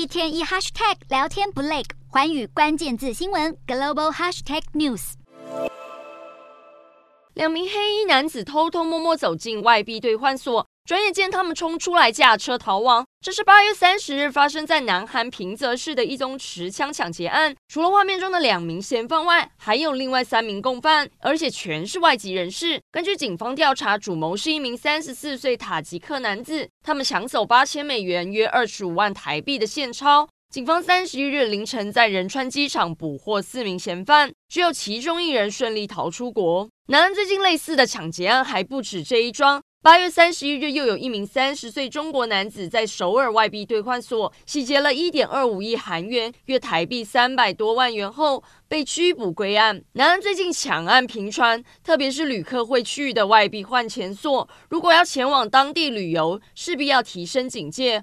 一天一 hashtag 聊天不累，环宇关键字新闻 global hashtag news。两名黑衣男子偷偷摸摸走进外币兑换所。转眼间，他们冲出来，驾车逃亡。这是八月三十日发生在南韩平泽市的一宗持枪抢劫案。除了画面中的两名嫌犯外，还有另外三名共犯，而且全是外籍人士。根据警方调查，主谋是一名三十四岁塔吉克男子。他们抢走八千美元（约二十五万台币）的现钞。警方三十一日凌晨在仁川机场捕获四名嫌犯，只有其中一人顺利逃出国。南韩最近类似的抢劫案还不止这一桩。八月三十一日，又有一名三十岁中国男子在首尔外币兑换所洗劫了一点二五亿韩元，约台币三百多万元后被拘捕归案。男人最近抢案频传，特别是旅客会去的外币换钱所，如果要前往当地旅游，势必要提升警戒。